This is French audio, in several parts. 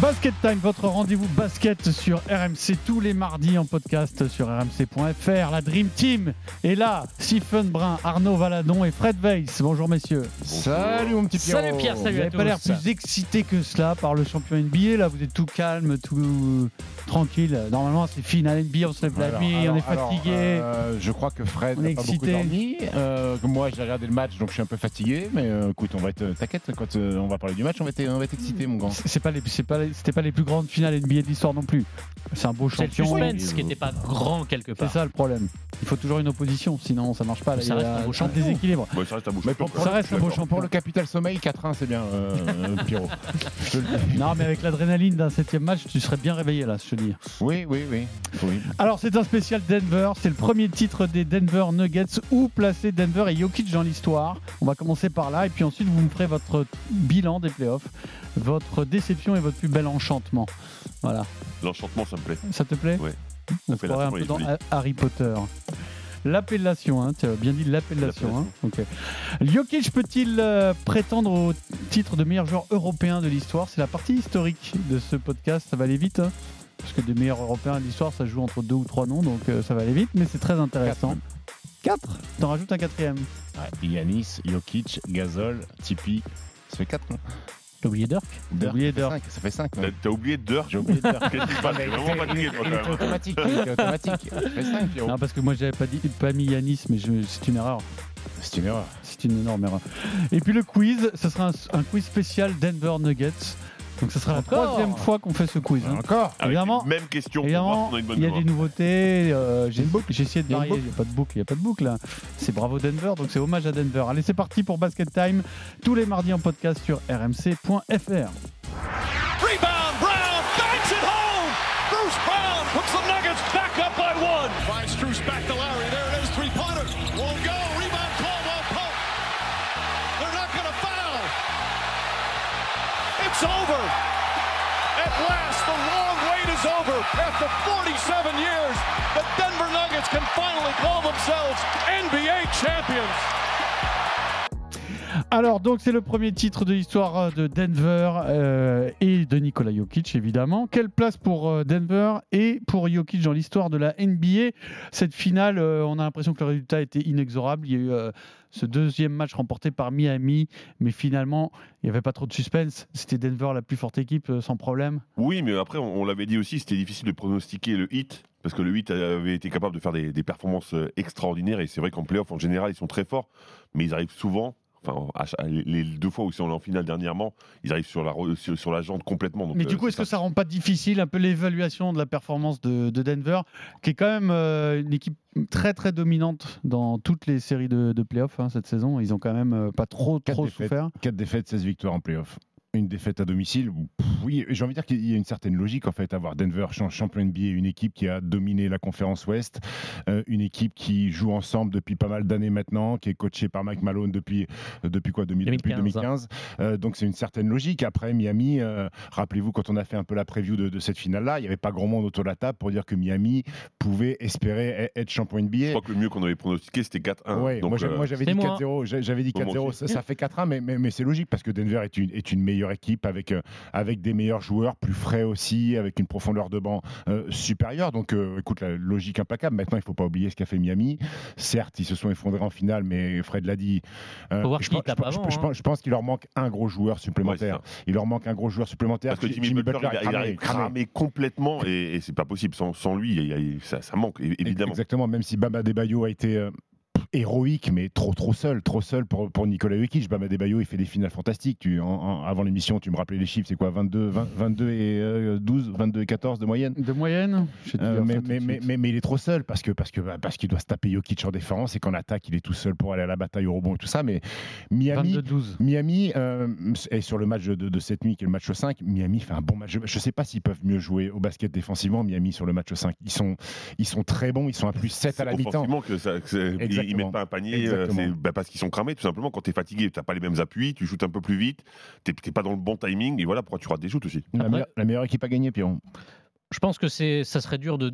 Basket Time, votre rendez-vous basket sur RMC tous les mardis en podcast sur rmc.fr. La Dream Team est là. Stephen Brun, Arnaud Valadon et Fred Weiss. Bonjour messieurs. Salut mon petit Pierrot. Salut Pierre, Vous salut n'avez à pas l'air plus excité que cela par le champion NBA. Là, vous êtes tout calme, tout tranquille. Normalement, c'est finale NBA, on se lève la nuit, on est fatigué. alors, euh, je crois que Fred On n'a est pas beaucoup excité. dormi. Euh, moi, j'ai regardé le match, donc je suis un peu fatigué. Mais euh, écoute, on va être. T'inquiète, quand euh, on va parler du match, on va être, on va être excité, mon grand. C'est pas les, c'est pas les- c'était pas les plus grandes finales NBA de l'histoire non plus. C'est un beau C'est le champion. suspense qui n'était pas grand quelque C'est part. ça le problème. Il faut toujours une opposition, sinon ça marche pas. Là, Ça il y a reste un beau un champion. déséquilibre. Ça reste un beau Mais champion. pour- Ça reste un beau Pour champion. le capital sommeil, 4-1, c'est bien, euh, Pierrot. Non, mais avec l'adrénaline d'un septième match, tu serais bien réveillé là, je te dis. Oui, oui, oui. oui. Alors, c'est un spécial Denver. C'est le premier titre des Denver Nuggets. Où placer Denver et Jokic dans l'histoire? On va commencer par là. Et puis ensuite, vous me ferez votre bilan des playoffs, votre déception et votre plus bel enchantement. Voilà. L'enchantement, ça me plaît. Ça te plaît Ouais. On se un L'appellation peu dans Harry Potter. L'appellation, hein, tu as bien dit l'appellation. Hein. Ok. Jokic peut-il euh, prétendre au titre de meilleur joueur européen de l'histoire? C'est la partie historique de ce podcast. Ça va aller vite. hein, parce que des meilleurs européens de l'histoire, ça joue entre deux ou trois noms, donc euh, ça va aller vite, mais c'est très intéressant. Quatre T'en rajoutes un quatrième. Ouais, Yanis, Jokic, Gasol, Tipeee. Ça fait 4, non? T'as oublié Dirk T'as oublié ça fait Dirk. cinq, Ça fait 5. T'as- oublié Dirk J'ai oublié Dirk. T'es vraiment fatigué, toi, quand automatique. Automatique. Ça fait 5, Pierrot. Non, parce que moi j'avais pas, dit, pas mis Yanis, mais c'est une erreur. C'est une erreur. C'est une énorme erreur. Et puis le quiz, ce sera un, un quiz spécial Denver Nuggets. Donc ce sera la troisième fois qu'on fait ce quiz. hein. Encore Avec Évidemment- les mêmes questions pour voir Évidemment, si on a une bonne il y a des nouveautés. euh, J'ai j'ai essayé de Il y a une varier. Il n'y a pas de boucle. Il n'y a pas de boucle. là. C'est bravo Denver. Donc c'est hommage à Denver. Allez, c'est parti pour Basket Time. Tous les mardis en podcast sur rmc.fr. over. After 47 years, the Denver Nuggets can finally call themselves NBA champions. Alors, donc, c'est le premier titre de l'histoire euh, de Denver euh, et de Nikola Jokic, évidemment. Quelle place pour euh, Denver et pour Jokic dans l'histoire de la NBA Cette finale, on a l'impression que le résultat était inexorable. Il y a eu ce deuxième match remporté par Miami, mais finalement, il n'y avait pas trop de suspense. C'était Denver la plus forte équipe, sans problème. Oui, mais après, on, l'avait dit aussi, c'était difficile de pronostiquer le hit. Parce que le hit avait été capable de faire des, des performances extraordinaires. Et c'est vrai qu'en playoff, en général, ils sont très forts. Mais ils arrivent souvent, enfin, les, deux fois où ils sont en finale dernièrement, ils arrivent sur la, re- sur, sur la jante complètement. Donc, Mais euh, du coup, est-ce que ça rend pas difficile un peu l'évaluation de la performance de, de Denver, qui est quand même euh, une équipe très très dominante dans toutes les séries de, de playoffs hein, cette saison? Ils ont quand même euh, pas trop trop défaites. souffert. 4 défaites, 16 victoires en playoff. Une défaite à domicile. Pff, Oui, j'ai envie de dire qu'il y a une certaine logique en fait à avoir Denver champ- champion NBA, une équipe qui a dominé la conférence Ouest, euh, une équipe qui joue ensemble depuis pas mal d'années maintenant, qui est coachée par Mike Malone depuis euh, depuis quoi 2000 depuis 2015. 2015. Euh, donc c'est une certaine logique. Après Miami, euh, rappelez-vous quand on a fait un peu la preview de, de cette finale-là, il n'y avait pas grand monde autour de la table pour dire que Miami pouvait espérer e- être champion Je NBA. crois que le mieux qu'on avait pronostiqué, c'était 4-1. Ouais, Donc, moi, j'avais dit c'est moi. 4-0. J'a- J'avais dit Moi 4-0. aussi. Ça, ça fait 4-1, mais, mais, mais c'est logique parce que Denver est une, est une meilleure équipe avec, euh, avec des meilleurs joueurs, plus frais aussi, avec une profondeur de banc euh, supérieure. Donc, euh, écoute, la logique implacable. Maintenant, il ne faut pas oublier ce qu'a fait Miami. Certes, ils se sont effondrés en finale, mais Fred l'a dit. Faut je, pense- avant, je hein. je qu'il leur manque un gros joueur supplémentaire. il leur manque un gros joueur supplémentaire. Parce que Jimmy, Butler, il, a- il cramé complètement et, et c'est pas possible. Sans, sans lui, il y a- il y a- ça, ça manque, évidemment. Exactement, même si Bama Debayo a été euh, héroïque, mais trop trop seul, trop seul pour, pour Nicolas Jokic. Bam Adebayo, il fait des finales fantastiques. Tu, en- en- avant l'émission, tu me rappelais les chiffres, c'est quoi 22, 20 22 et euh, 12, 22 et 14 de moyenne De moyenne Euh, mais, mais, de mais, suite. mais- mais il est trop seul parce que parce que bah, parce qu'il doit se taper Jokic en défense et qu'en attaque il est tout seul pour aller à la bataille au rebond et tout ça. Mais Miami, 22-12. Miami euh, est sur le match de, de cette nuit qui est le match 5. Miami fait un bon match. Je ne sais pas s'ils peuvent mieux jouer au basket défensivement. Miami sur le match 5, ils sont ils sont très bons. Ils sont à plus 7 à la mi-temps. que ça, que mettent pas un panier, euh, c'est bah, parce qu'ils sont cramés tout simplement. Quand tu es fatigué, tu n'as pas les mêmes appuis, tu shootes un peu plus vite, tu n'es pas dans le bon timing et voilà pourquoi tu rates des shoots aussi. La, Après- meilleure, la meilleure équipe à gagner, Piron. Je pense que c'est, ça serait dur de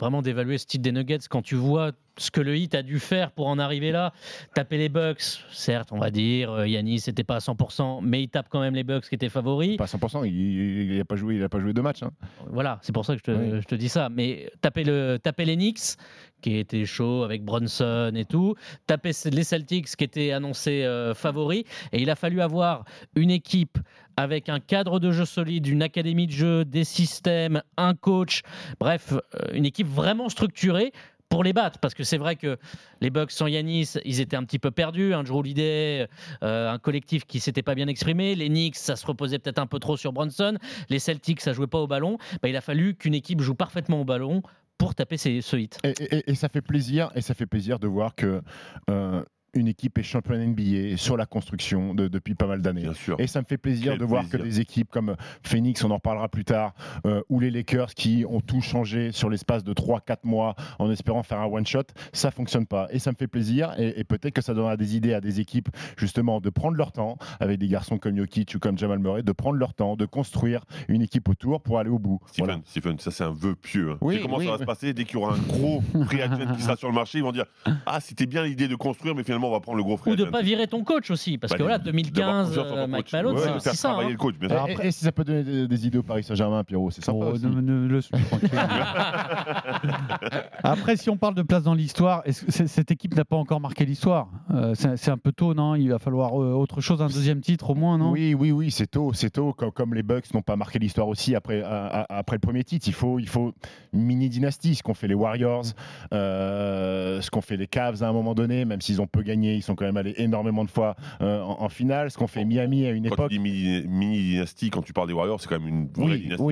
vraiment d'évaluer ce titre des Nuggets quand tu vois ce que le Heat a dû faire pour en arriver là. Taper les Bucks, certes, on va dire, euh, Yanis n'était pas à 100%, mais il tape quand même les Bucks qui étaient favoris. Pas 100%. Il n'a pas joué. Il a pas joué deux matchs. hein. Voilà, c'est pour ça que je te, Oui. je te dis ça. Mais taper, le, taper les Knicks, qui était chaud avec Bronson et tout, taper les Celtics, qui étaient annoncés euh, favoris. Et il a fallu avoir une équipe avec un cadre de jeu solide, une académie de jeu, des systèmes, un coach, bref, euh, une équipe vraiment structurée pour les battre, parce que c'est vrai que les Bucks sans Yanis, ils étaient un petit peu perdus. Un Drew euh, un collectif qui s'était pas bien exprimé. Les Knicks, ça se reposait peut-être un peu trop sur Bronson. Les Celtics, ça jouait pas au ballon. Bah, il a fallu qu'une équipe joue parfaitement au ballon pour taper ce hit. Et ça fait plaisir, et ça fait plaisir de voir que euh, une équipe est championne NBA sur la construction de- depuis pas mal d'années. Et ça me fait plaisir Quel de voir plaisir. que des équipes comme Phoenix, on en reparlera plus tard, euh, ou les Lakers qui ont tout changé sur l'espace de 3-4 mois en espérant faire un one-shot, ça fonctionne pas. Et ça me fait plaisir, et, et peut-être que ça donnera des idées à des équipes justement de prendre leur temps, avec des garçons comme Jokic ou comme Jamal Murray, de prendre leur temps, de construire une équipe autour pour aller au bout. Stephen, Voilà. Stephen, ça c'est un vœu pieux. hein. Oui, comment oui, ça va se passer dès qu'il y aura un gros free agent qui sera sur le marché Ils vont dire Ah, c'était bien l'idée de construire, mais finalement on va prendre le gros free Ou de agent. pas virer ton coach aussi, parce Bah, que voilà, de- 2015, d'avoir confiance en euh, Mike coach. Malone, Ouais, c'est ça. travailler hein. le coach, bien Et, sûr. et- et si ça peut donner des, des idées au Paris Saint-Germain, Pierrot, c'est sympa Oh, aussi. ne, ne-. Après, si on parle de place dans l'histoire, cette équipe n'a pas encore marqué l'histoire? Euh, C'est un peu tôt, non? Il va falloir euh, autre chose, un deuxième titre au moins, non? Oui, oui, oui, c'est tôt, c'est tôt. Comme, comme les Bucks n'ont pas marqué l'histoire aussi après, à- à- après le premier titre, il faut, il faut une mini dynastie. Ce qu'ont fait les Warriors, euh, ce qu'ont fait les Cavs à un moment donné, même s'ils ont peu gagné, ils sont quand même allés énormément de fois euh, en, en finale. Ce qu'ont fait Miami à une Quand époque. tu dis mini, mini dynastie, quand tu parles des Warriors, c'est quand même une vraie Oui, dynastie.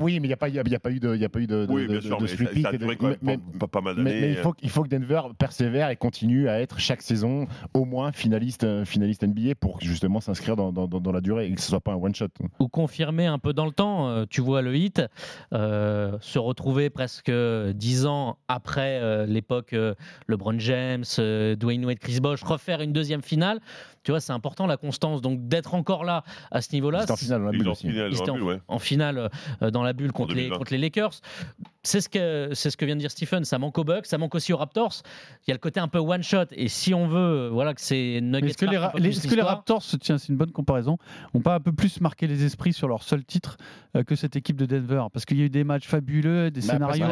oui, mais il n'y a, pas- il y a, il y a pas eu de, il y a pas eu de, de, Oui, bien de- sûr, de mais ça, sweep ça a et de- duré quand même mais- pas, mal Mais, d'années. mais il, faut, il faut que Denver persévère et continue à être chaque saison au moins finaliste, euh, finaliste NBA pour justement s'inscrire dans, dans- dans- dans la durée et que ce soit pas un one shot. ou confirmer un peu dans le temps. Euh, tu vois le hit euh, se retrouver presque dix ans après euh, l'époque euh, LeBron James, euh, Dwayne Wade, Chris Bosh, refaire une deuxième finale. Tu vois, c'est important la constance. Donc d'être encore là à ce niveau-là, C'est en finale, bulle ont aussi. dans bulle, ouais. en finale euh, dans la bulle contre les, 2020. contre les Lakers. C'est ce, que, c'est ce que vient de dire Stephen. Ça manque aux Bucks, ça manque aussi aux Raptors. Il y a le côté un peu one shot. Et si on veut, euh, voilà, que c'est Mais Nuggets Est-ce que, les, Ra- peu les- plus est-ce que les Raptors, tiens, c'est une bonne comparaison, n'ont pas un peu plus marqué les esprits sur leur seul titre euh, que cette équipe de Denver? Parce qu'il y a eu des matchs fabuleux, des Bah, scénarios.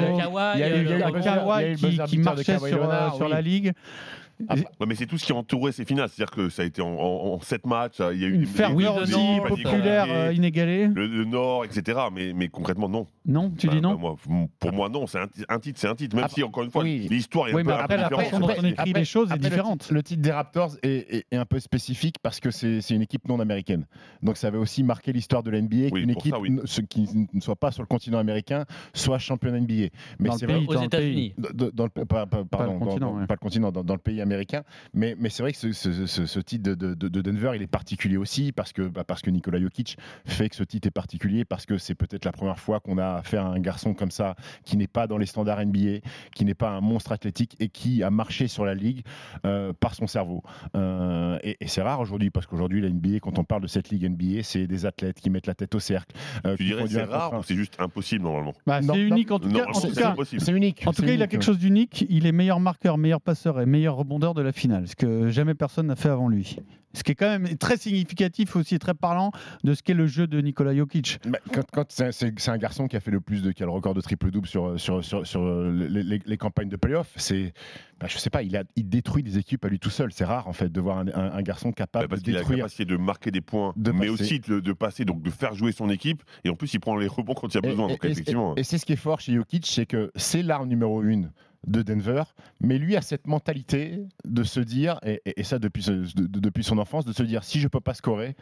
il y a eu- le Kawhi qui, marchait sur, euh, Leonard, sur oui. la ligue. Ouais, mais c'est tout ce qui a entouré ces finales. C'est-à-dire que ça a été en, en, en sept matchs. Il y a eu Une ferveur oui, aussi populaire euh, inégalée. le, le Nord, etc. Mais, mais concrètement, non. Non, tu Bah, dis non bah, moi, Pour moi, non. C'est un, ti- un titre, c'est un titre. Même Après- si, encore une fois, oui. l'histoire est Oui, un mais peu, après, la différente. façon dont on écrit les choses est différente. titre- Le titre des Raptors est, est- est un peu spécifique parce que c'est une équipe non américaine. Donc ça avait aussi marqué l'histoire de la NBA Oui, qu'une équipe ça, oui. ne- ce qui ne soit pas sur le continent américain soit championne NBA. Mais Dans le c'est pays, vrai. aux États-Unis. Pardon, pas le continent, dans, le pays américain. Mais, c'est vrai que ce titre de, de- de Denver, il est particulier aussi parce que, bah, parce que Nikola Jokic fait que ce titre est particulier parce que c'est peut-être la première fois qu'on a affaire à un garçon comme ça qui n'est pas dans les standards NBA, qui n'est pas un monstre athlétique et qui a marché sur la ligue euh, par son cerveau. Euh, et et c'est rare aujourd'hui parce qu'aujourd'hui, la NBA, quand on parle de cette ligue NBA, c'est des athlètes qui mettent la tête au cercle. euh, Tu dirais c'est rare ou c'est juste impossible normalement? Bah, C'est unique en tout non, cas. En c'est- unique. En tout cas, il a quelque chose d'unique. Il est meilleur marqueur, meilleur passeur et meilleur rebondeur de la finale, ce que jamais personne n'a fait avant lui. Ce qui est quand même très significatif aussi et très parlant de ce qu'est le jeu de Nikola Jokic. Bah, quand, quand c'est, un garçon qui a fait le plus de, qui a le record de triple double sur sur sur, sur les, les- les campagnes de playoff, c'est, bah, je sais pas, il a, il détruit des équipes à lui tout seul. C'est rare en fait de voir un, un- un garçon Bah, capable parce de qu'il a la détruire. capacité de marquer des points, De mais passer. aussi de, de passer, donc de faire jouer son équipe. Et en plus, il prend les rebonds quand il y a besoin. et- donc et- effectivement. et c'est ce qui est fort chez Jokic, c'est que c'est l'arme numéro une de Denver, mais lui a cette mentalité de se dire, et, ça depuis, depuis son enfance, de se dire si je peux pas scorer,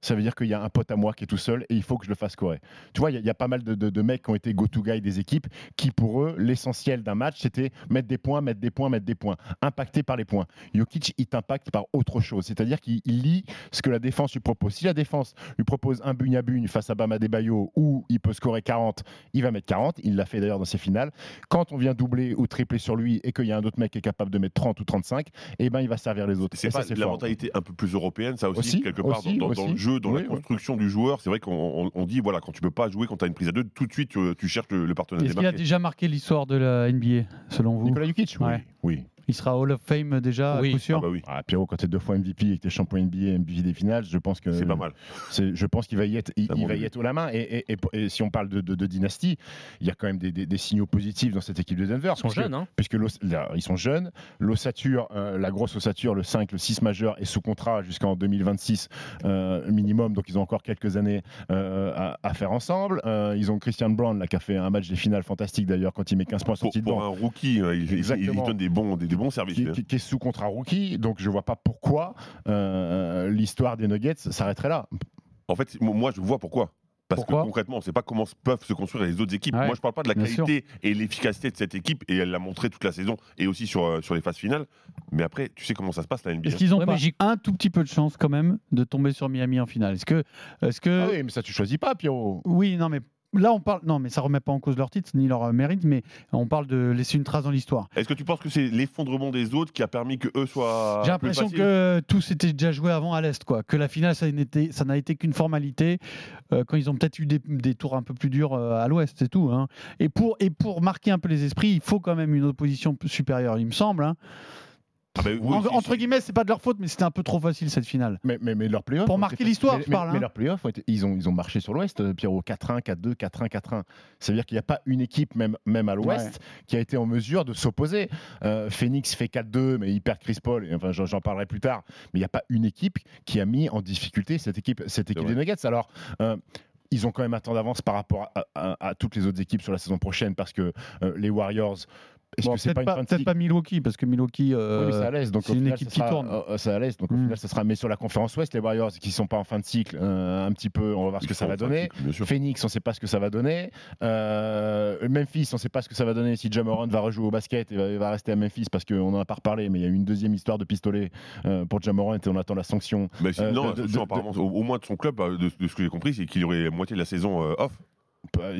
ça veut dire qu'il y a un pote à moi qui est tout seul et il faut que je le fasse scorer. Tu vois, il y, a- il y a pas mal de, de- de mecs qui ont été go-to-guy des équipes qui, pour eux, l'essentiel d'un match, c'était mettre des points, mettre des points, mettre des points, impacté par les points. Jokic, il t'impacte par autre chose, c'est-à-dire qu'il il lit ce que la défense lui propose. Si la défense lui propose un bugne à bugne face à Bama Debayo où il peut scorer 40, il va mettre 40. Il l'a fait d'ailleurs dans ses finales. Quand on vient doubler ou tripler sur lui et qu'il y a un autre mec qui est capable de mettre 30 ou 35, eh ben il va servir les autres. C'est la fort. mentalité un peu plus européenne, ça aussi, Aussi, quelque part, aussi, dans, dans- dans le jeu, dans Oui, la construction du joueur. C'est vrai qu'on on- on dit, voilà, quand tu peux pas jouer, quand tu as une prise à deux, tout de suite, tu, tu cherches le, le partenaire Est-ce qu'il a déjà marqué l'histoire de la NBA, selon vous Nicolas Jokic, oui. Ouais. oui. Il sera Hall of Fame déjà, Oui. à coup sûr Ah bah oui, Ah, Pierrot, quand tu es deux fois MVP et que tu es champion NBA, MVP des finales, je pense que c'est pas mal. c'est- je pense qu'il va y être, il, va y être haut la main. Et, et- et- et si on parle de, de- de dynastie, il y a quand même des, des- des signaux positifs dans cette équipe de Denver. Ils sont puisque- jeunes, hein puisque là, ils sont jeunes. L'ossature, euh, la grosse ossature, le 5, le 6 majeur est sous contrat jusqu'en 2026 euh, minimum, donc ils ont encore quelques années euh, à, à faire ensemble. Euh, ils ont Christian Brown là, qui a fait un match des finales fantastique d'ailleurs quand il met 15 points Pour, sortis de pour banc. un rookie, euh, il, il- il Exactement. donne des bons, des, des bons services. Qui, lui, qui- qui est sous contrat rookie, donc je vois pas pourquoi euh, l'histoire des Nuggets s'arrêterait là. En fait, mo- moi, je vois pourquoi. Parce Pourquoi? que concrètement, on ne sait pas comment peuvent se construire les autres équipes. Ouais, Moi, je ne parle pas de la qualité et l'efficacité de cette équipe, et elle l'a montré toute la saison, et aussi sur, euh, sur les phases finales. Mais après, tu sais comment ça se passe, la NBA. Est-ce qu'ils ont Ouais, pas un tout petit peu de chance quand même de tomber sur Miami en finale? Est-ce que, est-ce que Ah oui, mais ça tu choisis pas, Pierrot. Oui, non, mais là, on parle. Non, mais ça remet pas en cause leur titre ni leur euh, mérite, mais on parle de laisser une trace dans l'histoire. Est-ce que tu penses que c'est l'effondrement des autres qui a permis que eux soient. J'ai l'impression que tout s'était déjà joué avant à l'Est, quoi. Que la finale, ça n'a été qu'une formalité. euh, quand ils ont peut-être eu des, des tours un peu plus durs euh, à l'Ouest, c'est tout. hein. Et, pour, et pour marquer un peu les esprits, il faut quand même une opposition supérieure, il me semble. hein. Ah bah oui, En- c'est- entre guillemets, c'est pas de leur faute, mais c'était un peu trop facile cette finale. Mais, mais, mais leurs playoffs. Pour marquer l'histoire, mais- je mais- parle, Mais, hein. leurs playoffs, ont été- ils, ont, ils ont marché sur l'Ouest, euh, Pierrot. 4-1, 4-2, 4-1, 4-1. Ça veut dire qu'il n'y a pas une équipe, même, même à l'Ouest, qui a été en mesure de s'opposer. Euh, Phoenix fait 4-2, mais il perd Chris Paul. Et, enfin, j'en, parlerai plus tard. Mais il n'y a pas une équipe qui a mis en difficulté cette équipe, cette équipe vrai. des Nuggets. Alors. euh, ils ont quand même un temps d'avance par rapport à, à- à toutes les autres équipes sur la saison prochaine parce que euh, les Warriors, Bon, peut-être pas pas, Milwaukee, parce que Milwaukee. euh, oui, c'est une final, équipe ça qui sera- tourne. euh, c'est à. Donc au Mm. final, ça sera. Mais sur la conférence Ouest, les Warriors qui sont pas en fin de cycle, euh, un petit peu, on va voir ce que ça va en donner. cycle. Phoenix, on ne sait pas ce que ça va donner. Euh, Memphis, on ne sait pas ce que ça va donner si Jamoran va rejouer au basket et va, va rester à Memphis parce qu'on n'en a pas reparlé, mais il y a eu une deuxième histoire de pistolet euh, pour Jamoran et on attend la sanction. Mais si- Euh, non, de- attention, de- de- apparemment, au, au moins de son club, euh, de, de ce que j'ai compris, c'est qu'il y aurait moitié de la saison euh, off.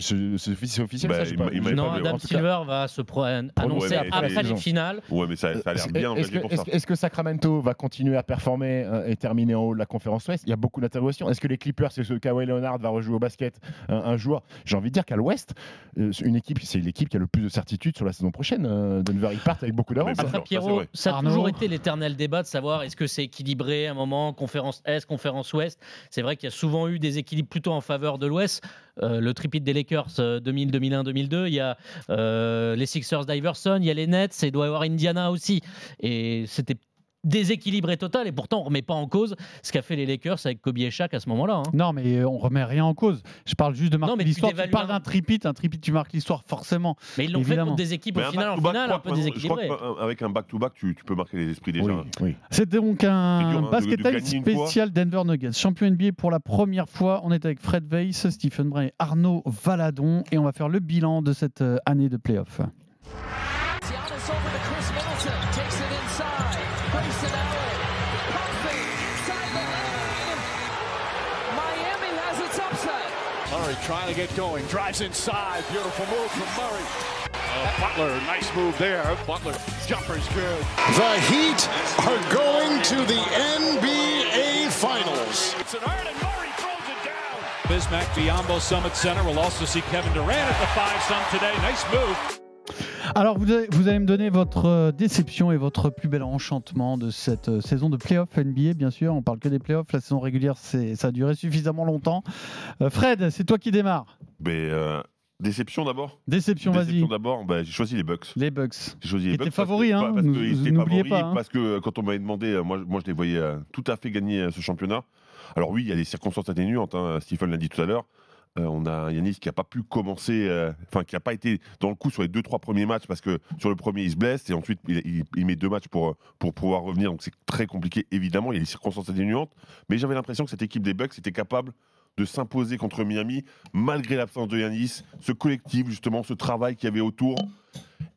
C'est c'est c'est officiel, Bah, ça, je pas. Non, Adam cas, Silver va se pro- annoncer mais après c'est- les finales. Ouais, mais ça, ça a l'air bien Est-ce que, Sacramento va continuer à performer euh, et terminer en haut de la conférence Ouest? Il y a beaucoup d'interrogations. Est-ce que les Clippers, est-ce que Kawhi Leonard va rejouer au basket euh, un jour? J'ai envie de dire qu'à l'Ouest, euh, une équipe, c'est l'équipe qui a le plus de certitude sur la saison prochaine. Euh, Denver, ils partent avec beaucoup d'avance. Hein. Après ça, c'est Pierrot, ça a Arnaud. toujours été l'éternel débat de savoir est-ce que c'est équilibré à un moment, conférence Est, conférence Ouest? C'est vrai qu'il y a souvent eu des équilibres plutôt en faveur de l'Ouest. Euh, le des Lakers euh, 2000, 2001, 2002. Il y a euh, les Sixers d'Iverson, il y a les Nets, et il doit y avoir Indiana aussi. Et c'était déséquilibré total. Et pourtant, on remet pas en cause ce qu'a fait les Lakers avec Kobe et Shaq à ce moment-là. hein. Non, mais on remet rien en cause. Je parle juste de marquer tu l'histoire. Tu dévalues parles un- d'un tripit, un tripit, tu marques l'histoire forcément. Mais ils l'ont fait contre des équipes Mais au un final, en finale un peu que- je crois déséquilibré. qu'avec un back-to-back, tu, tu peux marquer les esprits déjà. Oui, oui. C'était donc dur, un hein, basket de spécial Denver Nuggets. Champion NBA pour la première fois. On est avec Fred Weiss, Stephen Bray et Arnaud Valadon. Et on va faire le bilan de cette euh, année de playoff. Trying to get going. Drives inside. Beautiful move from Murray. Uh, Butler, nice move there. Butler, jumper's good. The Heat are going to the NBA Finals. It's an iron and Murray throws it down. Bismack, Biombo Summit Center. We'll also see Kevin Durant at the five some today. Nice move. Alors, vous allez, vous allez me donner votre euh, déception et votre plus bel enchantement de cette euh, saison de playoff NBA, bien sûr. On parle que des playoffs. La saison régulière, ça a duré suffisamment longtemps. Euh, Fred, c'est toi qui démarre. Mais, euh, déception d'abord Déception, vas-y. Déception d'abord, bah, j'ai choisi les Bucks. Les Bucks. J'ai choisi les Bucks que- hein, parce qu'ils n'oubliez pas, hein. Parce que quand on m'avait demandé, moi, moi je les voyais tout à fait gagner ce championnat. Alors oui, il y a des circonstances atténuantes, hein, Stephen l'a dit tout à l'heure. Euh, on a Yanis qui n'a pas pu commencer, euh, enfin qui n'a pas été dans le coup sur les deux trois premiers matchs parce que sur le premier il se blesse et ensuite il, met deux matchs pour pour pouvoir revenir. Donc c'est très compliqué évidemment. Il y a des circonstances atténuantes, mais j'avais l'impression que cette équipe des Bucks était capable de s'imposer contre Miami malgré l'absence de Yanis, ce collectif justement, ce travail qu'il y avait autour.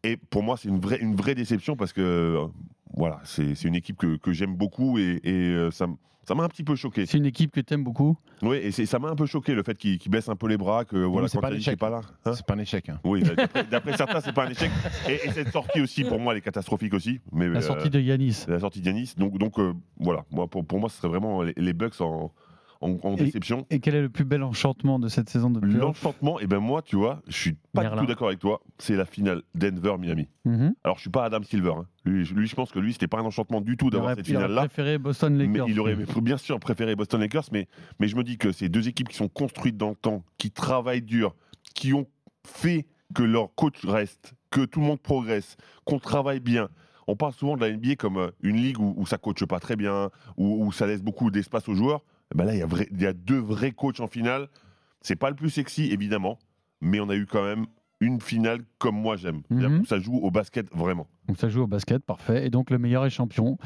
Et pour moi c'est une vraie une vraie déception parce que euh, voilà c'est c'est une équipe que, que j'aime beaucoup et, et, euh, ça m'a un petit peu choqué. C'est une équipe que tu aimes beaucoup? Oui, et c'est- ça m'a un peu choqué le fait qu'il qu'il baisse un peu les bras, que voilà, quand pas un Yanis échec. n'est pas là. Hein C'est pas un échec. hein. oui, bah, d'après- certains, c'est pas un échec. Et, et cette sortie aussi, pour moi, elle est catastrophique aussi. Mais, La euh, sortie de Yanis. la sortie d'Yanis. Donc, donc euh, voilà, moi, pour, pour moi, ce serait vraiment les, les Bucks en, en, en Et- déception. Et quel est le plus bel enchantement de cette saison de L'enchantement, et ben moi, tu vois, je suis pas Merlin. du tout d'accord avec toi. C'est la finale Denver-Miami. Mhm. Alors, je suis pas Adam Silver. hein. Lui, je- lui, je pense que lui, c'était pas un enchantement du tout d'avoir cette il aurait finale-là. préféré Boston Mais Lakers. il aurait bien sûr préféré Boston Lakers, mais, mais je me dis que ces deux équipes qui sont construites dans le temps, qui travaillent dur, qui ont fait que leur coach reste, que tout le monde progresse, qu'on travaille bien. On parle souvent de la NBA comme euh, une ligue où, où ça coache pas très bien, où, où ça laisse beaucoup d'espace aux joueurs. Eh Ben là, il y, a y deux vrais coachs en finale. C'est pas le plus sexy, évidemment, mais on a eu quand même une finale comme moi j'aime. Mhm. Ça joue au basket vraiment. Donc ça joue au basket, parfait. Et donc le meilleur est champion.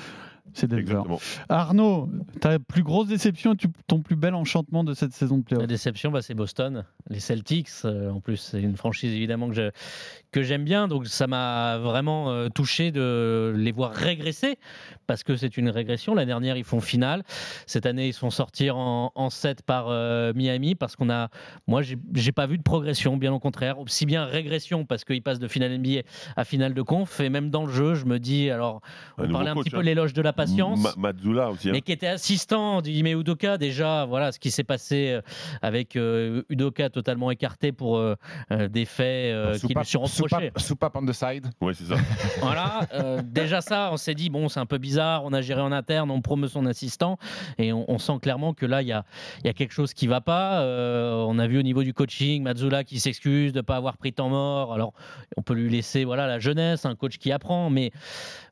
C'est Denver. Exactement. Arnaud, ta plus grosse déception et ton plus bel enchantement de cette saison de La playoff déception, bah, c'est Boston, les Celtics. euh, en plus, c'est une franchise évidemment que je- que j'aime bien, donc ça m'a vraiment euh, touché de les voir régresser parce que c'est une régression. La dernière, ils font finale. Cette année, ils se font sortir en, en 7 par euh, Miami parce qu'on a, moi, j'ai j'ai pas vu de progression, bien au contraire. Aussi bien régression parce qu'ils passent de finale NBA à finale de conf et même dans le jeu, je me dis, alors, on parlait un coach, petit peu hein. de l'éloge de la patience Ma- Mazzula aussi. hein. mais qui était assistant d'Ime Udoka déjà voilà ce qui s'est passé euh, avec euh, Udoka totalement écarté pour euh, euh, des faits euh, qui lui Soupape- sont reprochés soupape- on the side. Ouais, c'est ça. voilà euh, déjà ça on s'est dit bon c'est un peu bizarre on a géré en interne on promeut son assistant et on, on sent clairement que là il y a, il y a quelque chose qui va pas Euh, on a vu au niveau du coaching Mazzula qui s'excuse de pas avoir pris temps mort alors on peut lui laisser voilà la jeunesse un coach qui apprend mais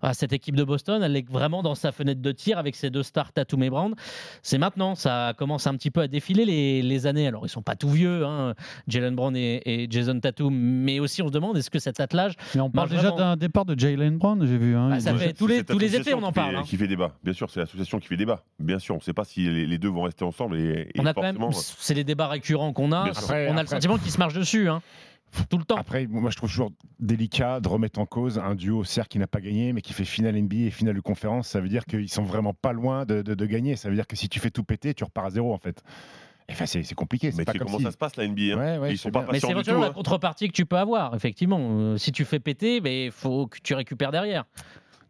voilà, cette équipe de Boston elle est vraiment dans sa fenêtre de tir avec ses deux stars Tatum et Brand c'est maintenant ça commence un petit peu à défiler les, les années alors ils sont pas tout vieux hein, Jalen Brown et, et Jason Tatum mais aussi on se demande est-ce que cet attelage Mais on parle déjà vraiment. d'un départ de Jalen Brown, j'ai vu. hein. Bah, ça fait tous les, tous les cette étés, on en qui parle. fait- hein. Qui fait débat. Bien sûr, c'est l'association qui fait débat. Bien sûr, on ne sait pas si les, les deux vont rester ensemble. Et, et On a quand même, c'est les débats récurrents qu'on a. Après- on a le sentiment qu'ils se marchent dessus, hein, tout le temps. Après, moi, je trouve toujours délicat de remettre en cause un duo, certes, qui n'a pas gagné, mais qui fait finale NBA et finale de conférence. Ça veut dire qu'ils sont vraiment pas loin de, de- de gagner. Ça veut dire que si tu fais tout péter, tu repars à zéro, en fait. Enfin, c'est compliqué. mais C'est pas comme comment si... ça se passe la NBA. hein. Ouais, ouais, Ils je sont sais pas bien. Mais c'est éventuellement la hein. contrepartie que tu peux avoir, effectivement. Euh, si tu fais péter, il faut que tu récupères derrière.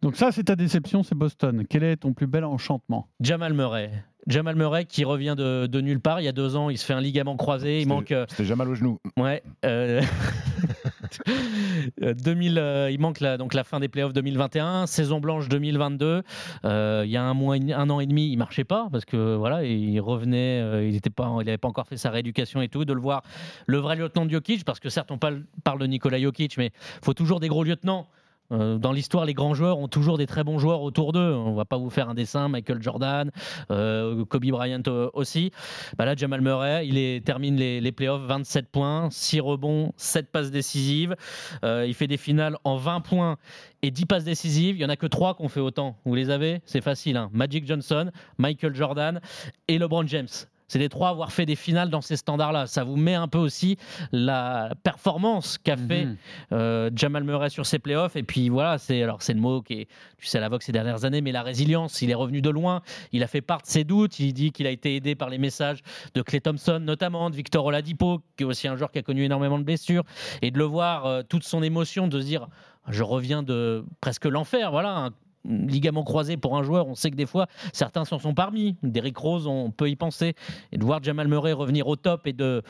Donc ça, c'est ta déception, c'est Boston. Quel est ton plus bel enchantement? Jamal Murray. Jamal Murray qui revient de, de nulle part. Il y a deux ans, il se fait un ligament croisé. Il manque. euh, C'était jamais mal au genou. Ouais. euh, euh, 2000, euh, il manque la, donc la fin des playoffs 2021, saison blanche 2022. Euh, il y a un mois, un an et demi, il marchait pas parce que voilà, il revenait, euh, il était pas, il avait pas encore fait sa rééducation et tout. De le voir, le vrai lieutenant de Jokic, parce que certes on parle, parle de Nikola Jokic, mais faut toujours des gros lieutenants. Euh, dans l'histoire, les grands joueurs ont toujours des très bons joueurs autour d'eux. On va pas vous faire un dessin, Michael Jordan, euh, Kobe Bryant euh, aussi. Bah là, Jamal Murray, il termine les, les playoffs 27 points, 6 rebonds, 7 passes décisives. Il fait des finales en 20 points et 10 passes décisives. Il y en a que 3 qu'on fait autant. Vous les avez? C'est facile. hein. Magic Johnson, Michael Jordan et LeBron James. C'est les trois à avoir fait des finales dans ces standards-là. Ça vous met un peu aussi la performance qu'a fait Mhm. euh, Jamal Murray sur ses playoffs. Et puis voilà, c'est alors c'est le mot qui est, tu sais, à la vogue ces dernières années, mais la résilience. Il est revenu de loin. Il a fait part de ses doutes. Il dit qu'il a été aidé par les messages de Clay Thompson, notamment de Victor Oladipo, qui est aussi un joueur qui a connu énormément de blessures, et de le voir euh, toute son émotion, de se dire, je reviens de presque l'enfer. Voilà. un ligament croisé pour un joueur, on sait que des fois certains s'en sont parmi. Derrick Rose, on peut y penser. Et de voir Jamal Murray revenir au top et de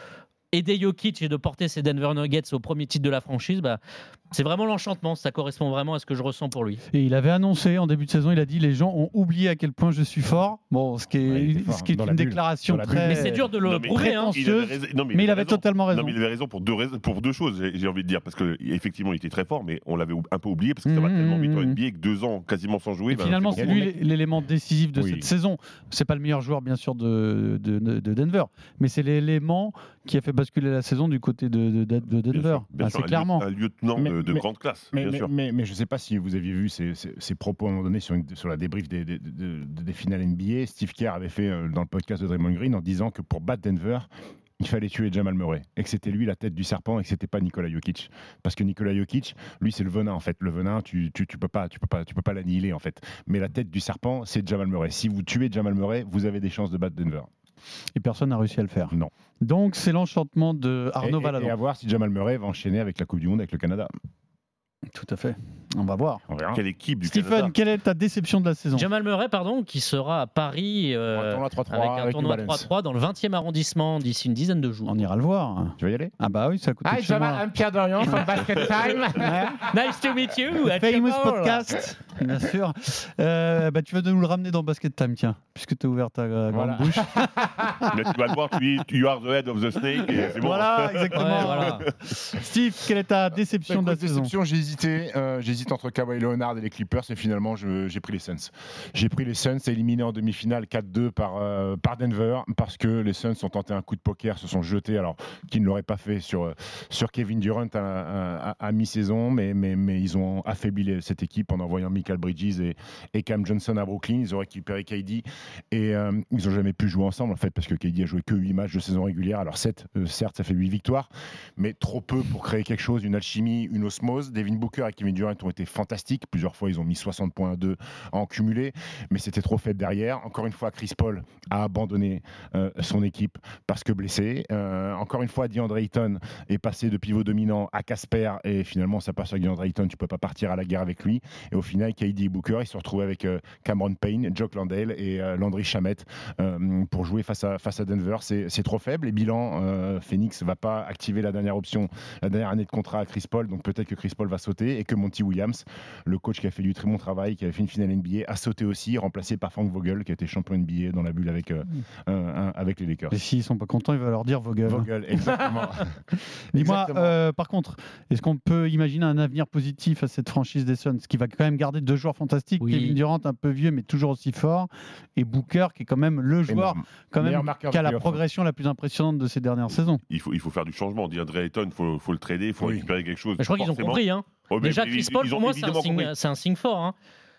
aider Jokic et de porter ses Denver Nuggets au premier titre de la franchise, bah, c'est vraiment l'enchantement. Ça correspond vraiment à ce que je ressens pour lui. Et il avait annoncé en début de saison, il a dit les gens ont oublié à quel point je suis fort. Bon, ce qui est, Ouais, il était fort, ce qui est dans une bulle, déclaration très. Mais c'est dur de le Non, mais- prouver. hein. Non, mais il avait avait raison. totalement raison. Non, mais il avait raison pour deux, raisons, pour deux choses, j'ai envie de dire. Parce que effectivement, il était très fort, mais on l'avait un peu oublié parce que ça va Mhm, tellement vite en. NBA que deux ans quasiment sans jouer. Et bah, finalement, c'est lui l'élément décisif de Oui. cette saison. C'est pas le meilleur joueur, bien sûr, de, de, de Denver, mais c'est l'élément qui a fait basculer la saison du côté de, de, de- de Bien Denver. sûr, bien Ah, sûr, clairement. Un lieutenant Mais- de, de mais- grande classe, Mais, bien mais, sûr. mais- mais je ne sais pas si vous aviez vu ses propos à un moment donné sur, une- sur la débrief des, des- des- des finales NBA. Steve Kerr avait fait euh, dans le podcast de Draymond Green en disant que pour battre Denver, il fallait tuer Jamal Murray et que c'était lui la tête du serpent et que c'était pas Nikola Jokic parce que Nikola Jokic lui c'est le venin en fait le venin tu, tu, tu peux pas tu peux pas tu peux pas l'annihiler en fait mais la tête du serpent c'est Jamal Murray si vous tuez Jamal Murray vous avez des chances de battre Denver Et personne n'a réussi à le faire. Non. Donc, c'est l'enchantement de Arnaud et, et- Valadon. et à voir si Jamal Murray va enchaîner avec la Coupe du Monde avec le Canada Tout à fait. On va voir. on verra Quelle équipe du Stephen, Canada quelle est ta déception de la saison? Jamal Murray, pardon, qui sera à Paris euh, Un tournoi 3-3 avec un avec tournoi New Balance. 3-3 dans le 20e arrondissement d'ici une dizaine de jours. On ira le voir. tu vas y aller? Ah bah oui, ça coûte chez moi. Pierre Dorian from Basket Time Nice to meet you. at Famous your podcast, bien sûr. Euh, bah, tu vas nous le ramener dans Basket Time, tiens, puisque tu as ouvert ta grande Voilà. bouche. Mais tu vas le voir, tu, you are the head of the snake. et c'est bon. Voilà, exactement. Ouais, voilà. Steve, quelle est ta déception de la saison? déception, j'ai hésité. euh, Entre Kawhi Leonard et les Clippers et finalement j'ai pris les Suns. J'ai pris les Suns éliminés en demi-finale 4-2 par, euh, par Denver parce que les Suns ont tenté un coup de poker, se sont jetés alors qu'ils ne l'auraient pas fait sur, euh, sur Kevin Durant à, mi-saison, mais, mais, ils ont affaibli cette équipe en envoyant Michael Bridges et, et Cam Johnson à Brooklyn. Ils ont récupéré KD et euh, ils n'ont jamais pu jouer ensemble en fait parce que KD a joué que 8 matchs de saison régulière. Alors 7, certes, ça fait 8 victoires, mais trop peu pour créer quelque chose, une alchimie, une osmose. Devin Booker et Kevin Durant ont été fantastiques. Plusieurs fois, ils ont mis 60 points à 2 en cumulé, mais c'était trop faible derrière. Encore une fois, Chris Paul a abandonné euh, son équipe parce que blessé. Euh, encore une fois, DeAndre Ayton est passé de pivot dominant à Casper et finalement, ça passe à DeAndre Ayton. Tu peux pas partir à la guerre avec lui. Et au final, KD Booker, ils se retrouvent avec euh, Cameron Payne, Jock Landale et Landry Shamet euh, pour jouer face à, face à Denver. C'est trop faible. Et bilan, Phoenix va pas activer la dernière option, la dernière année de contrat à Chris Paul. Donc peut-être que Chris Paul va sauter et que Monty Williams, le coach qui a fait du très bon travail, qui avait fait une finale NBA, a sauté aussi, remplacé par Frank Vogel, qui a été champion NBA dans la bulle avec, euh, un- un- avec les Lakers. Et s'ils sont pas contents, il va leur dire Vogel. Vogel, exactement. Dis-moi, euh, par contre, est-ce qu'on peut imaginer un avenir positif à cette franchise des Suns, qui va quand même garder deux joueurs fantastiques, Oui. Kevin Durant un peu vieux mais toujours aussi fort, et Booker qui est quand même le joueur Énorme. quand même qui a la progression la plus impressionnante de ces dernières saisons. Il faut, il faut faire du changement. DeAndre Ayton, il faut, faut le trader, il faut Oui. récupérer quelque chose. Mais je crois qu'ils ont compris. Hein. Ouais, mais Déjà, Chris Paul, pour moi, c'est un, signe, compris. c'est un signe fort. hein.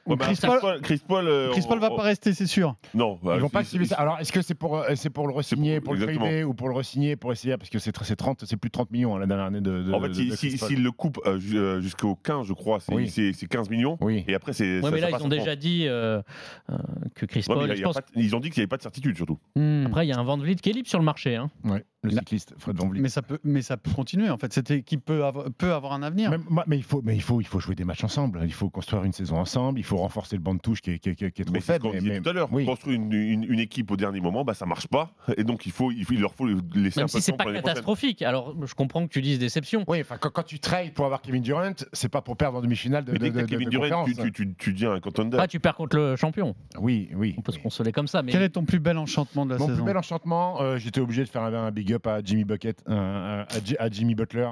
Ouais, bah, Chris Paul- Paul, Chris Paul, euh, Chris Paul va on- pas rester, c'est sûr. Non, bah, Ils vont pas activer ça. Alors, est-ce que c'est pour, euh, c'est pour le re-signer, pour, le trader ou pour le re-signer, pour essayer Parce que c'est tr- c'est 30, c'est plus de 30 millions hein, la dernière année de. de En fait, de- si- si- le coupent euh, ju- jusqu'au 15, je crois, c'est Oui. c'est- c'est 15 millions. Oui. Et après, c'est. Ouais, mais là, ils ont déjà dit euh, euh, que Chris Ouais, Paul. je pense- pas ils ont dit qu'il n'y avait pas de certitude, surtout. Hmm. Après, il y a un Van Vliet qui est libre sur le marché. hein. Ouais, le Là- cycliste Fred Van Vliet. Mais ça peut, mais ça peut continuer en fait. Cette équipe peut avoir, peut avoir un avenir. Mais, il faut, mais il faut, il faut jouer des matchs ensemble. Il faut construire une saison ensemble. Il faut renforcer le banc de touche qui est, qui est- qui est- qui est trop Mais c'est ce faible. qu'on mais- disait mais- tout à l'heure. oui. Construire une, une- une équipe au dernier moment, bah, ça marche pas. Et donc, il, faut, il, faut- il leur faut laisser un Même peu si de c'est temps pas pour l'année prochaine. catastrophique. Alors, je comprends que tu dises déception. Oui, enfin, quand, quand tu trades pour avoir Kevin Durant, c'est pas pour perdre en demi-finale de, Mais de, dès que de, Kevin de Durant, tu, tu, tu, tu deviens un contender. Ah, tu perds contre le champion. Oui, oui. On peut se consoler comme ça. Mais Quel est ton plus bel enchantement de la Mon saison? plus bel enchantement, euh, j'étais obligé de faire un, un big up à Jimmy Bucket, à, Ji- à Jimmy Butler.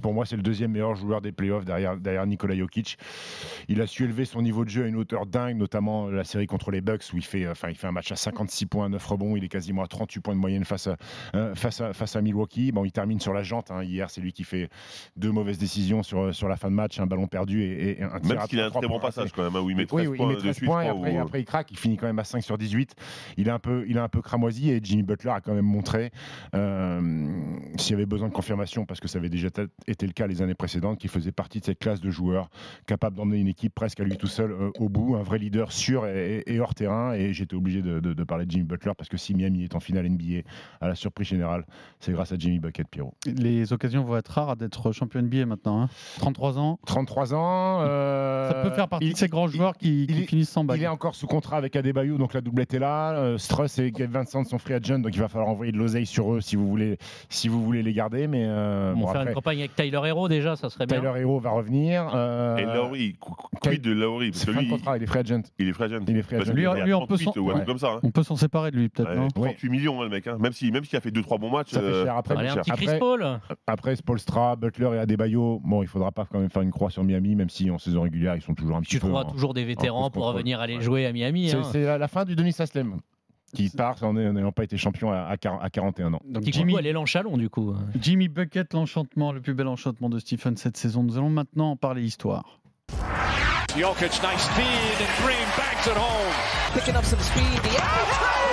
Pour moi, c'est le deuxième meilleur joueur des playoffs derrière, derrière Nikola Jokic. Il a su élever son niveau de jeu à une hauteur dingue, notamment la série contre les Bucks où il fait, enfin, il fait un match à 56 points, 9 rebonds. Il est quasiment à 38 points de moyenne face à, euh, face à, face à Milwaukee. Bon, il termine sur la jante. hein. Hier, c'est lui qui fait deux mauvaises décisions sur, sur la fin de match, un ballon perdu et, et un tir Même s'il a un très bon passage quand même, hein, où il met 13 Oui, oui, points il met 13 dessus. points je et crois, après, ou- après il craque, il finit quand même à 5 sur 18. Il est un peu, il est un peu cramoisi et Jimmy Butler a quand même montré, euh, s'il y avait besoin de confirmation, parce que ça avait déjà été le cas les années précédentes, qu'il faisait partie de cette classe de joueurs capable d'emmener une équipe presque à lui tout seul euh, au bout, un vrai leader sûr et, hors terrain. Et j'étais obligé de, de- de parler de Jimmy Butler parce que si Miami est en finale NBA à la surprise générale, c'est grâce à Jimmy Bucket, Pierrot. Les occasions vont être rares d'être champion NBA maintenant. hein. 33 ans. 33 ans. euh, Ça peut faire partie il- de ces grands il- joueurs qui, il qui est- finissent sans bague. Il est encore sous contrat avec Adebayo, donc la doublette est là. Euh, Struss et Vincent sont free agent, donc il va falloir envoyer de l'oseille sur sur eux si vous voulez, si vous voulez les garder. Mais euh, On bon, va faire après, une campagne avec Tyler Hero déjà, ça serait bien. Tyler Hero va revenir. euh, Et Lowry, qu- quid de Lowry Parce c'est que lui, contrat, il est free agent. il est free agent. Il est free agent. Lui, est à lui, on peut 38 s'en- ou un truc ouais. comme ça. hein. On peut s'en séparer de lui, peut-être, Ouais, non? 38 millions, hein, le mec. hein. Même s'il même s'il a fait 2-3 bons matchs. Ça fait euh, cher. Après, Allez, un petit Chris Après- Paul. Après Spolstra, Butler et Adebayo, bon, il faudra pas quand même faire une croix sur Miami, même si en saison régulière, ils sont toujours un petit Tu peu. trouveras en- toujours des vétérans pour revenir aller jouer à Miami. C'est hein. la fin du Denis Aslem qui part en n'ayant pas été champion à, à 40 à 41 ans. Donc Jimmy, Chalon, du coup. Jimmy Bucket, l'enchantement, le plus bel enchantement de Stephen cette saison. Nous allons maintenant en parler histoire. Jokic, nice speed, and Green banks it home. Picking up some speed. The outside!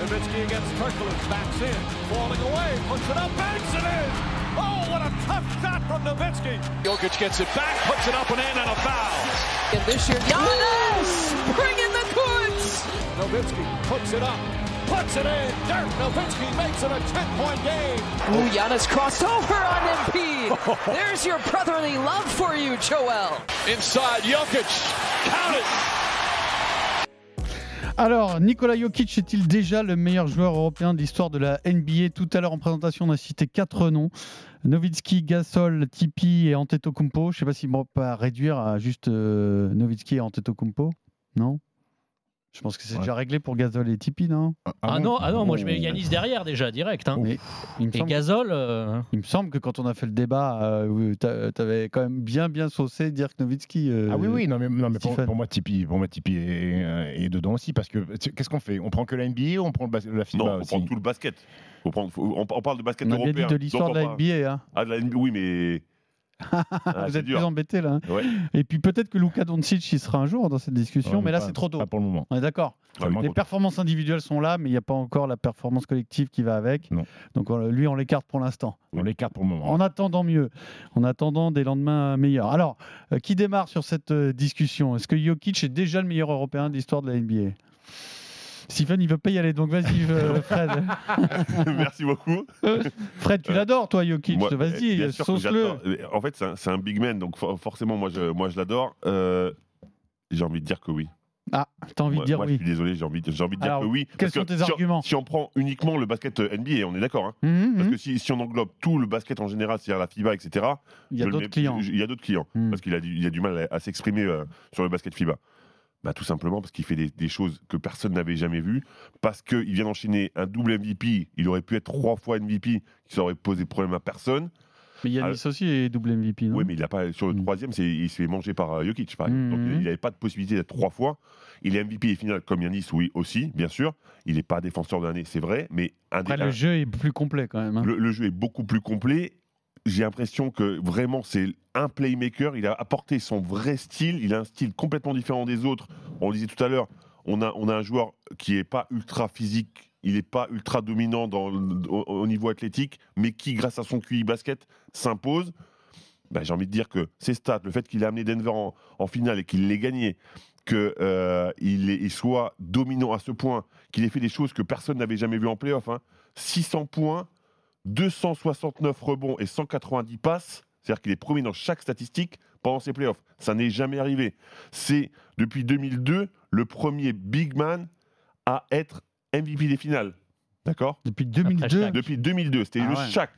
Nowitzki against Turkles, backs in, falling away, puts it up, banks it in. Oh, what a tough shot from Nowitzki. Jokic gets it back, puts it up and in, and a foul. And this year, Giannis bringing the goods. Nowitzki puts it up, puts it in. Dirk Nowitzki makes it a 10-point game. Ooh, Giannis crossed over on Embiid. There's your brotherly love for you, Joel. Inside, Jokic, count it. Alors, Nikola Jokic est-il déjà le meilleur joueur européen de l'histoire de la NBA Tout à l'heure en présentation, on a cité quatre noms. Nowitzki, Gasol, Tipeee et Antetokounmpo. Je ne sais pas si on peut réduire à juste euh, Nowitzki et Antetokounmpo. Non? Je pense que c'est Ouais. déjà réglé pour Gasol et Tipeee, non? Ah, bon non, ah non, moi je mets. Yanis derrière déjà, direct. hein. Mais il me Et semble Gasol, euh, Il me semble que quand on a fait le débat, euh, tu avais quand même bien bien saucé Dirk Nowitzki. euh, Ah oui, oui, non, mais, non, mais pour, moi, Tipeee, pour moi, Tipeee est, euh, est dedans aussi. Parce que qu'est-ce qu'on fait? On prend que la NBA ou on prend le bas- la FIBA Non, on aussi? prend tout le basket. On, on parle de basket On a bien européen. dit de l'histoire de la NBA. hein. Ah, de la NBA, oui, mais. Ah, Vous êtes dur. plus embêtés là. hein. Ouais. Et puis peut-être que Luka Doncic il sera un jour dans cette discussion, Ouais, mais là c'est trop tôt. Pas pour le moment. On est d'accord. Les performances individuelles sont là, mais il n'y a pas encore la performance collective qui va avec. Non. Donc on- lui, on l'écarte pour l'instant. On l'écarte pour le moment. En attendant mieux, en attendant des lendemains meilleurs. Alors, euh, qui démarre sur cette euh, discussion? Est-ce que Jokic est déjà le meilleur Européen de l'histoire de la NBA Stephen, il veut pas y aller, donc vas-y, euh, Fred. Merci beaucoup. Fred, tu Euh, l'adores, toi, Jokic. Vas-y, sauce-le. En fait, c'est un, big man, donc for- forcément, moi, je, moi, je l'adore. Euh, j'ai envie de dire que oui. Ah, t'as envie moi, de dire moi, oui. je suis désolé, j'ai envie, de- j'ai envie de dire que oui. quels Parce que sont tes si on- arguments Si on prend uniquement le basket euh, NBA, on est d'accord. hein. Mhm, Parce mhm. que si, si on englobe tout le basket en général, c'est-à-dire la FIBA, etc., Il y a d'autres clients. Il y a d'autres clients. Parce qu'il a, du- il a du mal à, à s'exprimer euh, sur le basket FIBA. Bah, tout simplement parce qu'il fait des, des choses que personne n'avait jamais vues. Parce qu'il vient d'enchaîner un double MVP. Il aurait pu être trois fois MVP, qui ça aurait posé problème à personne. Mais Yanis aussi est double MVP, non? Oui, mais il a pas sur le Mm. troisième, c'est, il s'est fait manger par euh, Jokic, par exemple. Donc mm. il n'avait pas de possibilité d'être trois fois. Il est MVP et final comme Yanis, oui aussi, bien sûr. Il n'est pas défenseur de l'année, c'est vrai, mais un des- Après, un- le jeu est plus complet quand même. hein. le, le jeu est beaucoup plus complet. J'ai l'impression que vraiment c'est un playmaker. Il a apporté son vrai style. Il a un style complètement différent des autres. On le disait tout à l'heure. On a, on a un joueur qui est pas ultra physique. Il n'est pas ultra dominant dans, au, au niveau athlétique, mais qui, grâce à son QI basket, s'impose. Ben, J'ai envie de dire que ses stats, le fait qu'il ait amené Denver en, finale et qu'il l'ait gagné, qu'il il soit dominant à ce point, qu'il ait fait des choses que personne n'avait jamais vues en playoff. hein. 600 points, 269 rebonds et 190 passes. C'est-à-dire qu'il est premier dans chaque statistique pendant ses playoffs. Ça n'est jamais arrivé. C'est depuis 2002 le premier big man à être MVP des finales. D'accord? Depuis 2002. Shaq. Depuis 2002, c'était Ah le ouais. Shaq.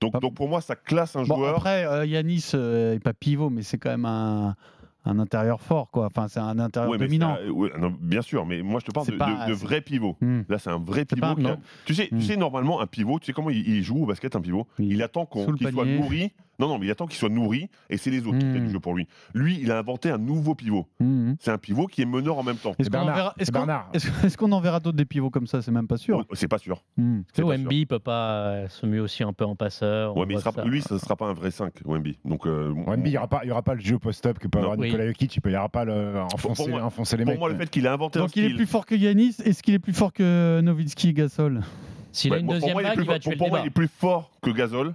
Donc, donc pour moi, ça classe un Bon, joueur. après, euh, Yanis euh, est pas pivot, mais c'est quand même un, un intérieur fort, quoi. Enfin, c'est un intérieur Ouais, dominant. c'est un- ouais, non, bien sûr, mais moi je te parle de, pas- de- vrai pivot. Hmm. Là, c'est un vrai pivot. pas- a-. Tu, sais, Hmm. tu sais, normalement, un pivot, tu sais comment il, il joue au basket, un pivot? Il attend qu'on- qu'il soit nourri. Non, non, mais il attend qu'il soit nourri et c'est les autres qui Hmm. font du jeu pour lui. Lui, il a inventé un nouveau pivot. Mhm. C'est un pivot qui est meneur en même temps. Est-ce qu'on en verra, est-ce- est-ce qu'on en verra d'autres des pivots comme ça? C'est même pas sûr. Oh, C'est pas sûr. Wemby peut pas euh, se muer aussi un peu en passeur. Ouais, mais sera- ça. lui, ça ne sera pas un vrai 5, Wemby. Donc, euh, Wemby, il n'y aura, pas- il y aura pas le jeu post-up que peut avoir Oui. Nicolas Jokic. Il n'y aura pas le, enfoncer, moi- enfoncer les pour mecs. moi, le fait qu'il a inventé un Donc il est plus fort que Yanis. Est-ce qu'il est plus fort que Nowitzki et Gasol? S'il a une pour deuxième moi, est vague, il va fort- tuer pour- le pour moi, il est plus fort que Gasol.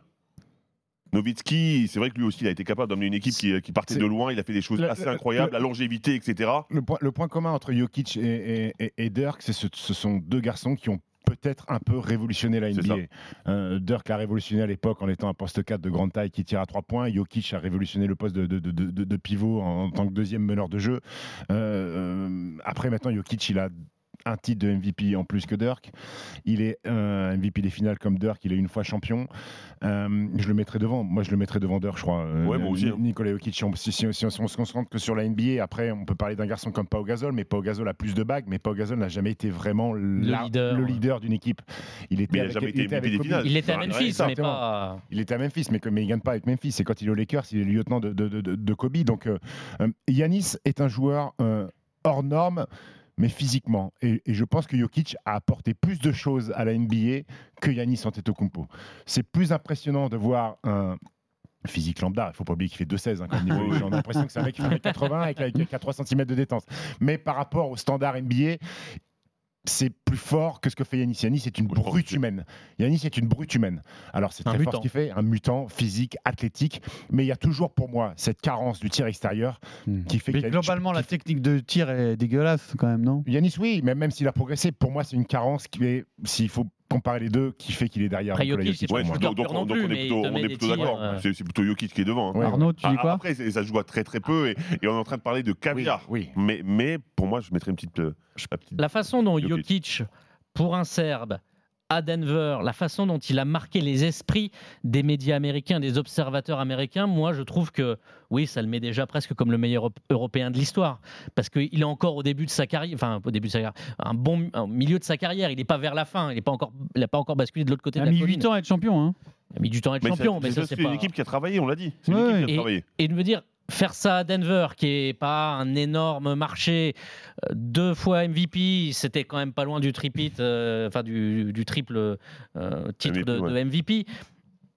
Nowitzki, c'est vrai que lui aussi, il a été capable d'amener une équipe qui, qui partait de loin. Il a fait des choses Le- assez le- incroyables, le- la longévité, etc. Le point, le point commun entre Jokic et, et- et- et Dirk, c'est ce, ce sont deux garçons qui ont peut-être un peu révolutionné la NBA. Euh, Dirk a révolutionné à l'époque en étant un poste 4 de grande taille qui tire à 3 points. Jokic a révolutionné le poste de, de- de- de- de pivot en, en tant que deuxième meneur de jeu. Euh, euh, après, maintenant, Jokic, il a un titre de MVP en plus que Dirk. Il est euh, MVP des finales comme Dirk. Il est une fois champion. Euh, je le mettrai devant. Moi, je le mettrai devant Dirk, je crois. Euh, Ouais, moi aussi, hein. Nikola Jokic. Si, on- si- si- si on se concentre que sur la NBA, après, on peut parler d'un garçon comme Pau Gasol, mais Pau Gasol a plus de bagues. Mais Pau Gasol n'a jamais été vraiment la- leader. le leader d'une équipe. Il était Mais il a avec, jamais été était MVP des Kobe. finales. Il était à Ouais, Memphis, mais exactement. pas. Il était à Memphis, mais, mais il ne gagne pas avec Memphis. C'est quand il est aux Lakers, il est lieutenant de, de, de- de- de Kobe. Donc, euh, euh, Yanis est un joueur euh, hors norme, mais physiquement. Et, et je pense que Jokic a apporté plus de choses à la NBA que Yanis Antetokounmpo. C'est plus impressionnant de voir un physique lambda. Il ne faut pas oublier qu'il fait 2,16 hein. On a l'impression que c'est un mec qui fait 80 avec, avec, avec 3 cm de détente. Mais par rapport au standard NBA, c'est plus fort que ce que fait Yanis. Yanis est une brute humaine. Yanis est une brute humaine. Alors c'est Un très fort mutant. ce qu'il fait, un mutant physique, athlétique, mais il y a toujours pour moi cette carence du tir extérieur qui fait Mais qu'il y a- globalement, la technique de tir est dégueulasse quand même, non? Yanis, oui, mais même s'il a progressé, pour moi c'est une carence qui est, s'il faut comparer les deux, qui fait qu'il est derrière Après, Nikola Jokic, pour moi. donc, donc, pur non donc plus, on est plutôt, on est d'accord. euh, C'est plutôt Jokic qui est devant. hein. Ouais, Arnaud, tu dis Ah, quoi Après, c'est- ça se joue à très très peu et, et on est en train de parler de caviar. Oui, Mais, mais pour moi, je mettrais une petite. euh, la petite- La façon dont Jokic. Jokic, pour un Serbe, à Denver, la façon dont il a marqué les esprits des médias américains, des observateurs américains, moi je trouve que oui, ça le met déjà presque comme le meilleur Euro- Européen de l'histoire. Parce qu'il est encore au début de sa carrière, enfin au début de sa carrière, un bon un milieu de sa carrière. Il n'est pas vers la fin, il n'a pas, encore- il a pas encore basculé de l'autre côté Il de a la mis colline. 8 ans à être champion. Hein. Il a mis du temps à être Mais champion, ça- mais ça c'est pas... une équipe qui a travaillé, on l'a dit. C'est Ouais, une équipe ouais. qui a travaillé. Et de me dire, faire ça à Denver, qui est pas un énorme marché, euh, deux fois MVP, c'était quand même pas loin du tripit, euh, enfin du, du triple euh, titre MVP, de, ouais. de MVP.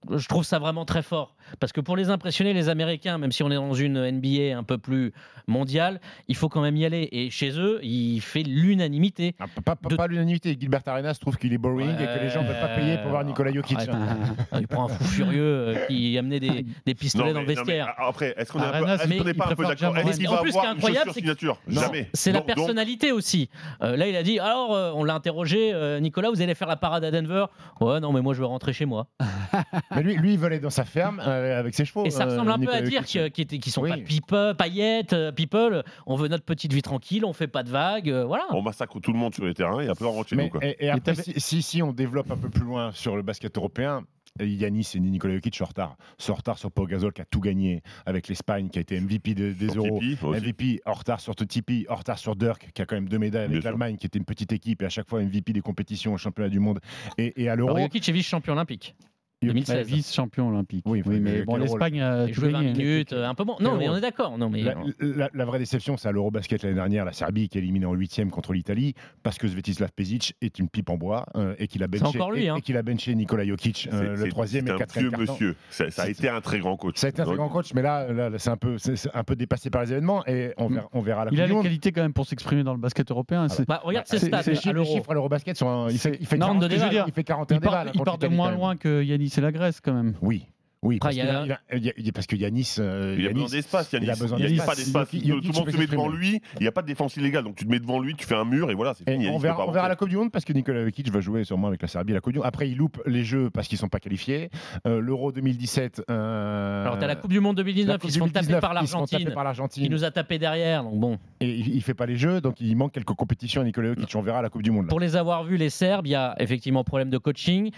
Je trouve ça vraiment très fort. Parce que pour les impressionner, les Américains, même si on est dans une NBA un peu plus mondiale, il faut quand même y aller. Et chez eux, il fait l'unanimité. Ah, Pas, pas- De- pas l'unanimité. Gilbert Arenas trouve qu'il est boring et que les gens ne veulent pas payer pour voir Nikola Jokic. Arrête, hein. il prend un fou furieux euh, qui amenait des, des pistolets Non, dans le mais- non, mais vestiaire. Après, est-ce qu'on est un peu- Arenas, est-ce mais qu'on n'est pas un peu d'accord? Est-ce qu'il En va plus, ce qui est avoir une incroyable, signature? Jamais. C'est la personnalité aussi. Euh, là, il a dit alors, euh, on l'a interrogé, euh, Nicolas, vous allez faire la parade à Denver? Ouais, non, mais moi, je veux rentrer chez moi. Mais lui, lui, il veut aller dans sa ferme euh, avec ses chevaux. Et ça euh, ressemble un peu à dire que- qu'ils qu'ils sont Oui. pas people, paillettes, euh, people. On veut notre petite vie tranquille, on fait pas de vagues, euh, voilà. On massacre tout le monde sur les terrains et après on rentre chez Mais- nous. Quoi. et, et après, si, si, si on développe un peu plus loin sur le basket européen, Yanis et Nikola Jokic sont en retard. Sont en retard sur Pau Gasol qui a tout gagné avec l'Espagne, qui a été MVP de- des Sur Euros. MVP en retard sur Tipeee, en retard sur Dirk, qui a quand même deux médailles avec l'Allemagne, qui était une petite équipe et à chaque fois MVP des compétitions au championnat du monde et, et à l'Euro. Jokic est vice-champion olympique. Jokic- 2016. vice-champion olympique. Oui, Oui, mais bon, l'Espagne a Il tout jouait 20 gagné. minutes, euh, un peu bon. Non, mais on est d'accord. Non, mais La, la- la vraie déception, c'est à l'Eurobasket l'année dernière, la Serbie qui est éliminée en huitième contre l'Italie, parce que Svetislav Pezic est une pipe en bois euh, et qu'il a benché, lui, et- hein. et qu'il a benché Nikola Jokic, euh, C'est- le c'est- troisième c'est et un quatrième vieux carton. monsieur. Ça, ça a C'est- été un très grand coach. Ça a été un très grand coach, mais là, là, là, c'est un peu, c'est- c'est un peu dépassé par les événements et on verra, on verra la Il a les qualités quand même pour s'exprimer dans le basket européen. C'est- Bah, regarde C'est- ses stats c'est- Les chiffres, à l'Eurobasket sont, il fait, il fait Non, 40, de je veux déval. dire, il fait 41 il part, déval il part de moins loin que Et la Grèce quand même. Oui, oui, parce, Après, il y a- qu'il il il y a- il Yanis, euh, Il a besoin d'espace, Yanis. il a besoin Il n'y a d'espace. pas d'espace. Tout le monde se met devant lui. Il n'y a pas de défense illégale. Donc tu te mets devant lui, tu fais un mur et voilà, c'est fini. on verra, on la. Coupe du Monde parce que Nikola Jokic va jouer sûrement avec la Serbie à la Coupe du Monde. Après, il loupe les jeux parce qu'ils sont pas qualifiés. Euh, L'Euro 2017. euh, Alors, t'as la Coupe du Monde la 2019, Coupe ils se font taper 2019, par l'Argentine, par l'Argentine. qui nous a tapé derrière. Donc bon, Et il, il fait pas les jeux, donc il manque quelques compétitions à Nikola Jokic. On verra la Coupe du Monde. pour les avoir vus, les Serbes, il y a effectivement problème de coaching.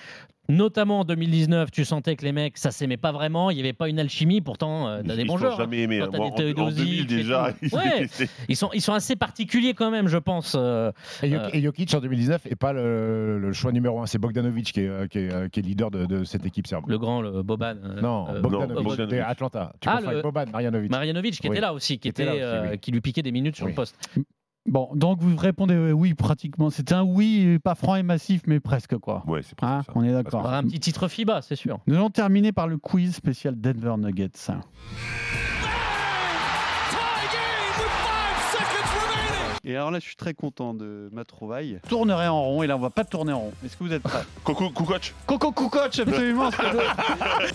Notamment en 2019, tu sentais que les mecs, ça s'aimait pas vraiment. Il n'y avait pas une alchimie. Pourtant, euh, t'as Ils des bons joueurs. hein. jamais aimés. Quand hein. Moi, des en- En Teodosic 2000 et déjà, ils Ouais. Ils sont, ils sont assez particuliers quand même, je pense. euh, Et, Euh, et Jokic en 2019 est pas le, le choix numéro un. C'est Bogdanovic qui est, euh, qui est, euh, qui est leader de, de cette équipe serbe. le grand, le Boban. euh, Non, euh, Bogdanovic, Bogdanovic. Atlanta. Tu Ah, le- Boban, Marjanovic. Marjanovic qui Oui. était là aussi, qui, était là était, aussi, euh, oui. qui lui piquait des minutes sur Oui. le poste. Bon, donc vous répondez euh, oui pratiquement. C'était un oui, pas franc et massif, mais presque quoi. Ouais, c'est Hein, presque ça. on est d'accord. un petit titre FIBA, c'est sûr. Nous allons terminer par le quiz spécial Denver Nuggets. Et alors là, je suis très content de ma trouvaille. Je tournerai en rond et là on va pas tourner en rond. Est-ce que vous êtes prêts? Coucou, coach. Coco Coucoche, absolument.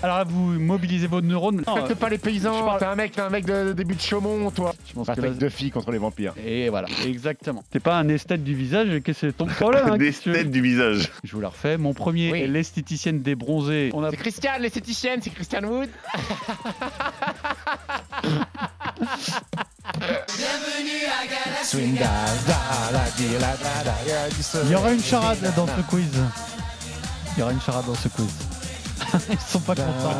Alors là, vous mobilisez vos neurones. Non, Faites pas les Je paysans, t'es un mec, t'es un mec de début de Chaumont, toi. je pense que Patrick là- de filles contre les vampires. Et voilà, exactement. T'es pas un esthète du visage, qu'est-ce que c'est ton problème hein, Des qu'est-ce que tu veux têtes du visage. Je vous la refais. Mon premier Oui. est l'esthéticienne des bronzés. On a C'est Christiane, l'esthéticienne, c'est Christian Wood. Il y aura une charade dans ce quiz. Il y aura une charade dans ce quiz. Ils sont pas contents.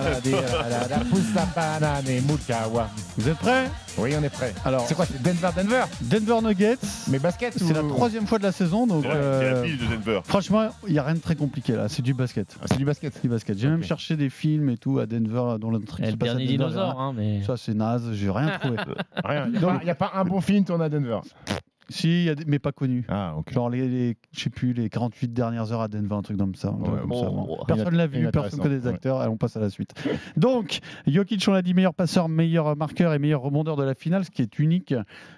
Vous êtes prêts? Oui, on est prêt. Alors, C'est quoi C'est Denver, Denver? Denver Nuggets. Mais basket C'est la troisième fois de la saison, donc Ouais, C'est euh, la pile de Denver. franchement, il n'y a rien de très compliqué là. C'est du basket. Ah, C'est du basket. C'est du basket. J'ai même cherché des films et tout à Denver, dont l'autre Et le dernier dinosaure, hein, mais. Ça, c'est naze. J'ai rien trouvé. Rien. Il n'y a, pas un bon film tourné à Denver. Si, il y a des- mais pas connu. Ah. Genre les, les- je sais plus, les 48 dernières heures à Denver, un truc comme ça. truc Ouais, comme bon, ça, bon. Personne l'a vu, personne connaît les ouais. acteurs. Allez, on passe à la suite. Donc, Jokic, on l'a dit, meilleur passeur, meilleur marqueur et meilleur rebondeur de la finale, ce qui est unique.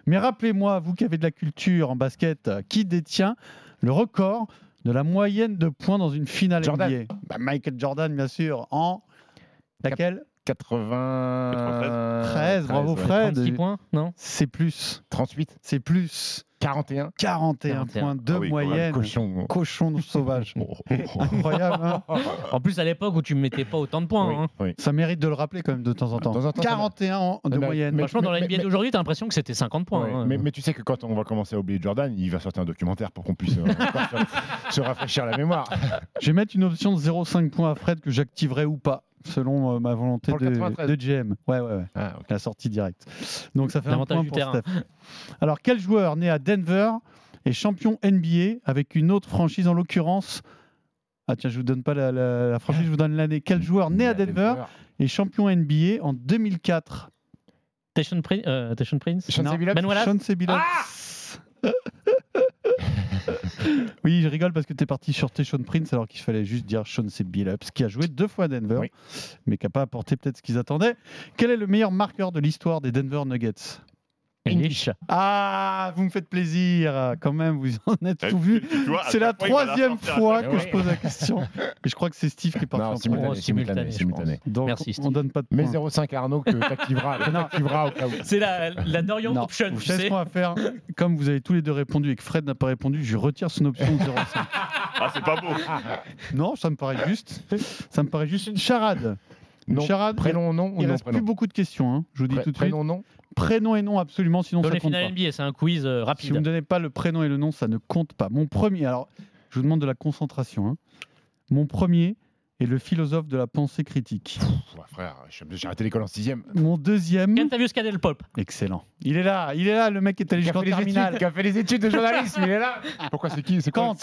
Mais rappelez-moi, vous qui avez de la culture en basket, qui détient le record de la moyenne de points dans une finale Jordan. NBA Bah, Michael Jordan, bien sûr, en laquelle 80... 13, bravo ouais. Fred. 36 points Non C'est plus, 38, c'est plus. 41. 41 41. points de Ah oui, moyenne. Cochon. Cochon sauvage. Incroyable, hein En plus, à l'époque où tu mettais pas autant de points. Oui, hein. oui. Ça mérite de le rappeler quand même de temps en temps. De temps en temps, ça 41 ans de Mais- moyenne. mais- Franchement, dans la NBA mais- d'aujourd'hui, t'as l'impression que c'était 50 points. Ouais, hein. mais, mais tu sais que quand on va commencer à oublier Jordan, il va sortir un documentaire pour qu'on puisse euh, se, se rafraîchir la mémoire. Je vais mettre une option de 0,5 points à Fred que j'activerai ou pas, selon euh, ma volonté de, 93. de GM. Ouais, ouais, ouais. Ah. La sortie directe. Donc ça fait un point du pour terrain. Steph. Alors, quel joueur né à Denver est champion NBA avec une autre franchise, en l'occurrence? Ah tiens, je vous donne pas la, la- la franchise, je vous donne l'année. Quel joueur né à Denver est champion NBA en 2004 Tation Pri- euh, Prince? Non. Billups Ben Wallace? Chauncey Billups. oui, je rigole parce que tu es parti sur Teshon Prince alors qu'il fallait juste dire Chauncey Billups, qui a joué deux fois à Denver, Oui. mais qui n'a pas apporté peut-être ce qu'ils attendaient. Quel est le meilleur marqueur de l'histoire des Denver Nuggets? English. Ah, vous me faites plaisir, quand même, vous en êtes Eh, tout vu. C'est la troisième fois que je pose la question. Et je crois que c'est Steve qui est parti Non, en simultané, simultané, simultané, simultané. Donc, Merci, on Steve. donne pas de Mais points. 0,5 Arnaud que t'activeras au cas où. C'est la, la Dorian Non, Option, vous tu savez ce qu'on va faire Comme vous avez tous les deux répondu et que Fred n'a pas répondu, je retire son option de 0,5. Ah, c'est pas beau. Non, ça me paraît juste. Ça me paraît juste une charade. Non, charade. prénom, nom ou Il non reste prénom plus beaucoup de questions. hein. Je vous dis Pré- tout de suite. Prénom, nom Prénom et nom, absolument, sinon Dans ça les compte pas. finales NBA, c'est un quiz euh, Si vous ne rapide. me donnez pas le prénom et le nom, ça ne compte pas. Mon premier, alors, je vous demande de la concentration. hein. Mon premier est le philosophe de la pensée critique. Ouais, Frère, j'ai arrêté l'école en 6ème. Mon deuxième, Kentavius Cadel Pop. excellent. Il est là, il est là, le mec est allé Qui a, jusqu'en terminale. études, qui a fait les études de journalisme, il est là. Pourquoi c'est qui C'est Kant,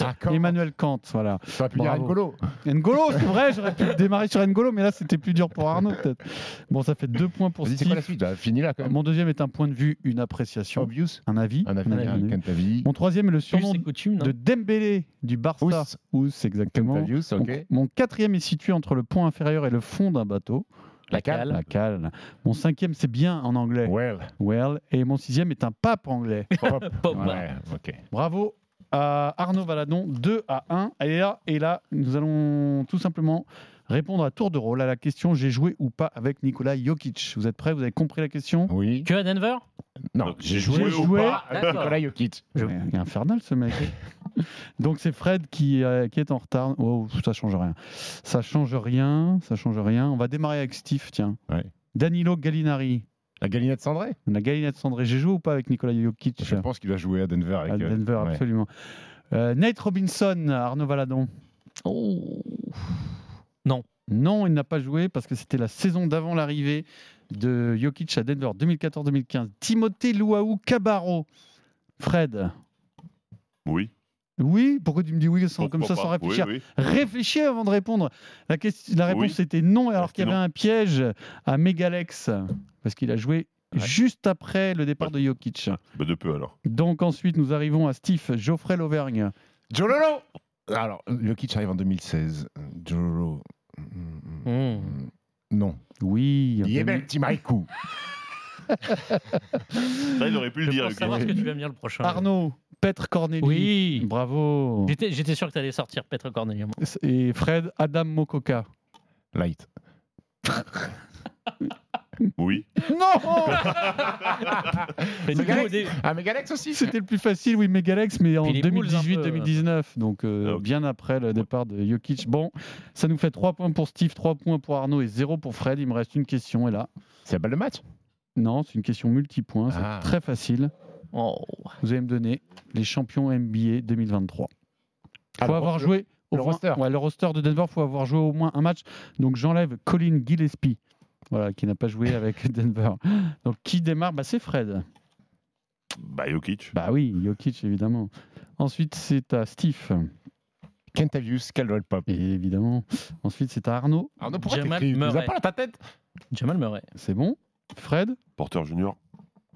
Ah, Kant. Emmanuel Kant, voilà. Ça aurait pu dire. N'Golo. N'Golo, c'est vrai, j'aurais pu démarrer sur N'Golo, mais là c'était plus dur pour Arnaud peut-être. Bon, ça fait deux points pour Vas-y, c'est quoi la Steve. suite là Fini là quand même. Mon deuxième est un point de vue, une appréciation, Obvious. un avis. Un avis, un avis. un. Mon troisième est le surnom coutume, de Dembélé du Barça. Ous. Exactement. Kantavius, Mon, ok. mon quatrième est situé entre le pont inférieur et le fond d'un bateau. La cale. La cale. Mon cinquième, c'est bien en anglais. Well. Well. Et mon sixième est un pape anglais. Pop. Pop. Ouais, ok. Bravo à Arnaud Valadon, 2 à 1. Et là, et là, nous allons tout simplement répondre à tour de rôle à la question j'ai joué ou pas avec Nikola Jokic. Vous êtes prêts? Vous avez compris la question? Oui. Que à Denver? Non, j'ai joué, joué ou pas pas avec Nicolas Jokic. Il est infernal ce mec. Donc c'est Fred qui, euh, qui est en retard. Oh, ça change rien. Ça change rien. Ça change rien. On va démarrer avec Steve, tiens. Ouais. Danilo Gallinari. La galinette cendrée? La Gallinette Cendré. J'ai joué ou pas avec Nikola Jokic? Je pense qu'il va jouer à Denver avec. à euh, Denver, ouais. absolument. Euh, Nate Robinson, Arnaud Valadon. Oh. Non, il n'a pas joué parce que c'était la saison d'avant l'arrivée de Jokic à Denver 2014-2015. Timothée Luau Cabarro. Fred. Oui. Oui, pourquoi tu me dis oui sans, comme ça sans pas? Réfléchir? Oui, oui. Réfléchis avant de répondre. La, question, la réponse Oui. était non, alors qu'il y avait un piège à Megalex parce qu'il a joué Ouais. juste après le départ de Jokic. Bah, de peu alors. Donc ensuite, nous arrivons à Steve Geoffrey Lauvergne. Jololo Alors, Jokic arrive en 2016. Jololo. mm, Hmm. Non. Oui. Petit Maïkou. Ça, il aurait pu le Je dire. pense Luc. savoir ce que tu vas me dire le prochain. Arnaud, Petre Corneli. Oui. Bravo. J'étais j'étais sûr que tu allais sortir Petre Cornelius. Et Fred, Adam Mokoka. Light. Oui. Non Ah, Megalex aussi C'était le plus facile, oui, Megalex, mais en Puis les Bulls, un peu, 2018-2019, donc euh, Ah, ok. bien après le départ de Jokic. Bon, ça nous fait 3 points pour Steve, 3 points pour Arnaud et 0 pour Fred. Il me reste une question, et là, C'est la balle de match Non, c'est une question multipoint, c'est Ah. très facile. Oh. Vous allez me donner les champions NBA 2023. Il faut avoir le- joué au le moins- roster. Ouais, le roster de Denver, il faut avoir joué au moins un match. Donc j'enlève Colin Gillespie, voilà, qui n'a pas joué avec Denver. Donc qui démarre? Bah, C'est Fred. Bah, Jokic. Bah oui, Jokic évidemment. Ensuite c'est à Steve, Kentavius Caldwell Pop. et évidemment. Ensuite c'est à Arnaud, Arnaud, pourquoi Jamal t'écris Tu les as Murray. pas dans ta tête? Jamal Murray. c'est bon? Fred, Porter Junior.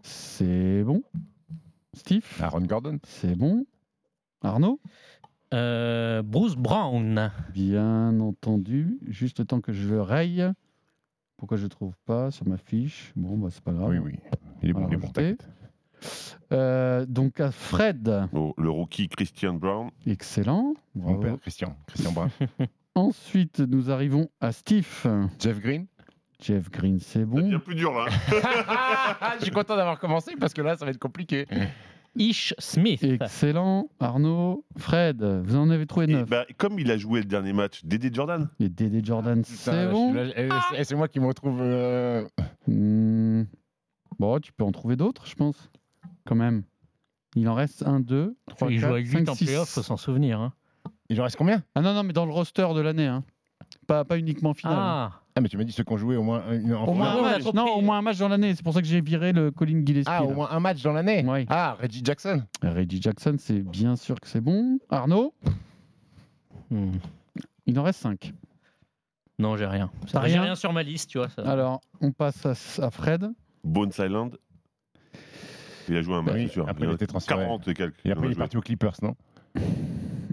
c'est bon? Steve, Aaron Gordon. c'est bon? Arnaud? Euh, Bruce Brown. Bien entendu. Juste le temps que je le raye. Pourquoi je ne trouve pas sur ma fiche? Bon, bah, c'est pas grave. Oui, oui. Il est bon, il est. Euh, donc à Fred, Oh, le rookie Christian Brown. excellent. Mon père, Christian. Christian Brun. Ensuite, nous arrivons à Steve. Jeff Green. Jeff Green, c'est Ça devient bon. plus dur là. Je suis content d'avoir commencé parce que là, ça va être compliqué. Ish Smith. Excellent. Arnaud, Fred, vous en avez trouvé Et neuf. bah, comme il a joué le dernier match, Dédé Jordan. Et Dédé Jordan, Putain, c'est bon. suis là- eh, c'est- moi qui me retrouve. euh, Hmm. Bon, tu peux en trouver d'autres, je pense. Quand même. Il en reste 1, 2, 3, il joue 4, avec 5, lui en 6. playoff, faut s'en souvenir. hein. Il en reste combien? Ah non, non, mais dans le roster de l'année. Hein. Pas, pas uniquement final. Ah, Ah, mais tu m'as dit ceux qui ont joué au moins une- en Au moins, Ouais, un match. Non, au moins un match dans l'année. C'est pour ça que j'ai viré le Colin Gillespie. Ah, là. au moins un match dans l'année Ouais. Ah, Reggie Jackson. Reggie Jackson, c'est bien sûr que c'est bon. Arnaud, hmm. il en reste 5. Non, j'ai rien. T'as J'ai rien rien sur ma liste, tu vois. ça. Alors, on passe à, à Fred. Bones Island. Il a joué un match, Oui, c'est sûr. après, il a était transféré. 40 et quelques. Et après, il est parti aux Clippers, non?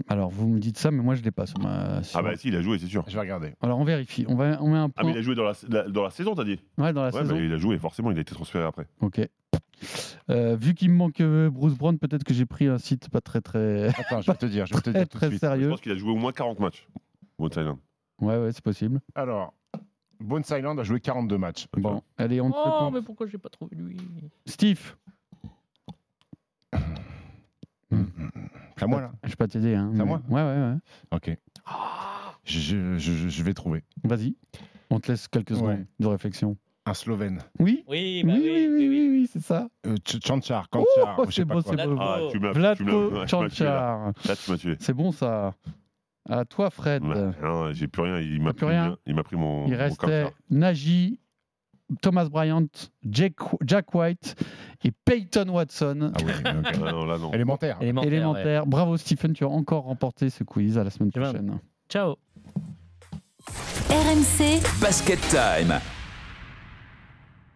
Alors, vous me dites ça, mais moi, je l'ai pas sur ma. sur- Ah bah si, il a joué, c'est sûr. Je vais regarder. Alors, on vérifie. On, va, on met un Ah point mais il a joué dans la, la- dans la saison, t'as dit? Ouais, dans la Ouais, saison. mais il a joué, forcément, il a été transféré après. Ok. Euh, vu qu'il me manque euh, Bruce Brown, peut-être que j'ai pris un site pas très très Attends, je vais te dire, je vais te très, dire tout de très suite. Je sérieux. pense qu'il a joué au moins 40 matchs. Bones Island. Ouais, ouais, c'est possible. Alors, Bones Island a joué 42 matchs. Bon, allez, on te Oh, mais pourquoi j'ai pas trouvé lui? Steve, C'est à moi, là je vais pas t'aider. Hein, C'est à moi Ouais, ouais, ouais. Ok. Je, je- je- je vais trouver. Vas-y. On te laisse quelques secondes Ouais. de réflexion. Un Slovène. Oui Oui, Oui, bah oui, oui, oui, oui, oui, oui, c'est ça. Euh, Ch- Chanchar, Oh, Kanchar, je sais c'est pas beau, quoi. c'est beau. Ah, tu m'as tu m'as- tu Vlatko m'as- tu m'as tué, là. Chanchar. Là, tu m'as tué. C'est bon ça. À toi, Fred. Ouais, non, j'ai plus rien. Il m'a plus pris, rien il m'a pris mon. Il mon restait Kamsar. Nagy, Thomas Bryant, Jack, Jack White et Peyton Watson. Ah oui, ok. Ah, non, là, non. Élémentaire. Élémentaire. ouais. Bravo Stephen, tu as encore remporté ce quiz à la semaine prochaine. Ciao. RMC, Basket Time.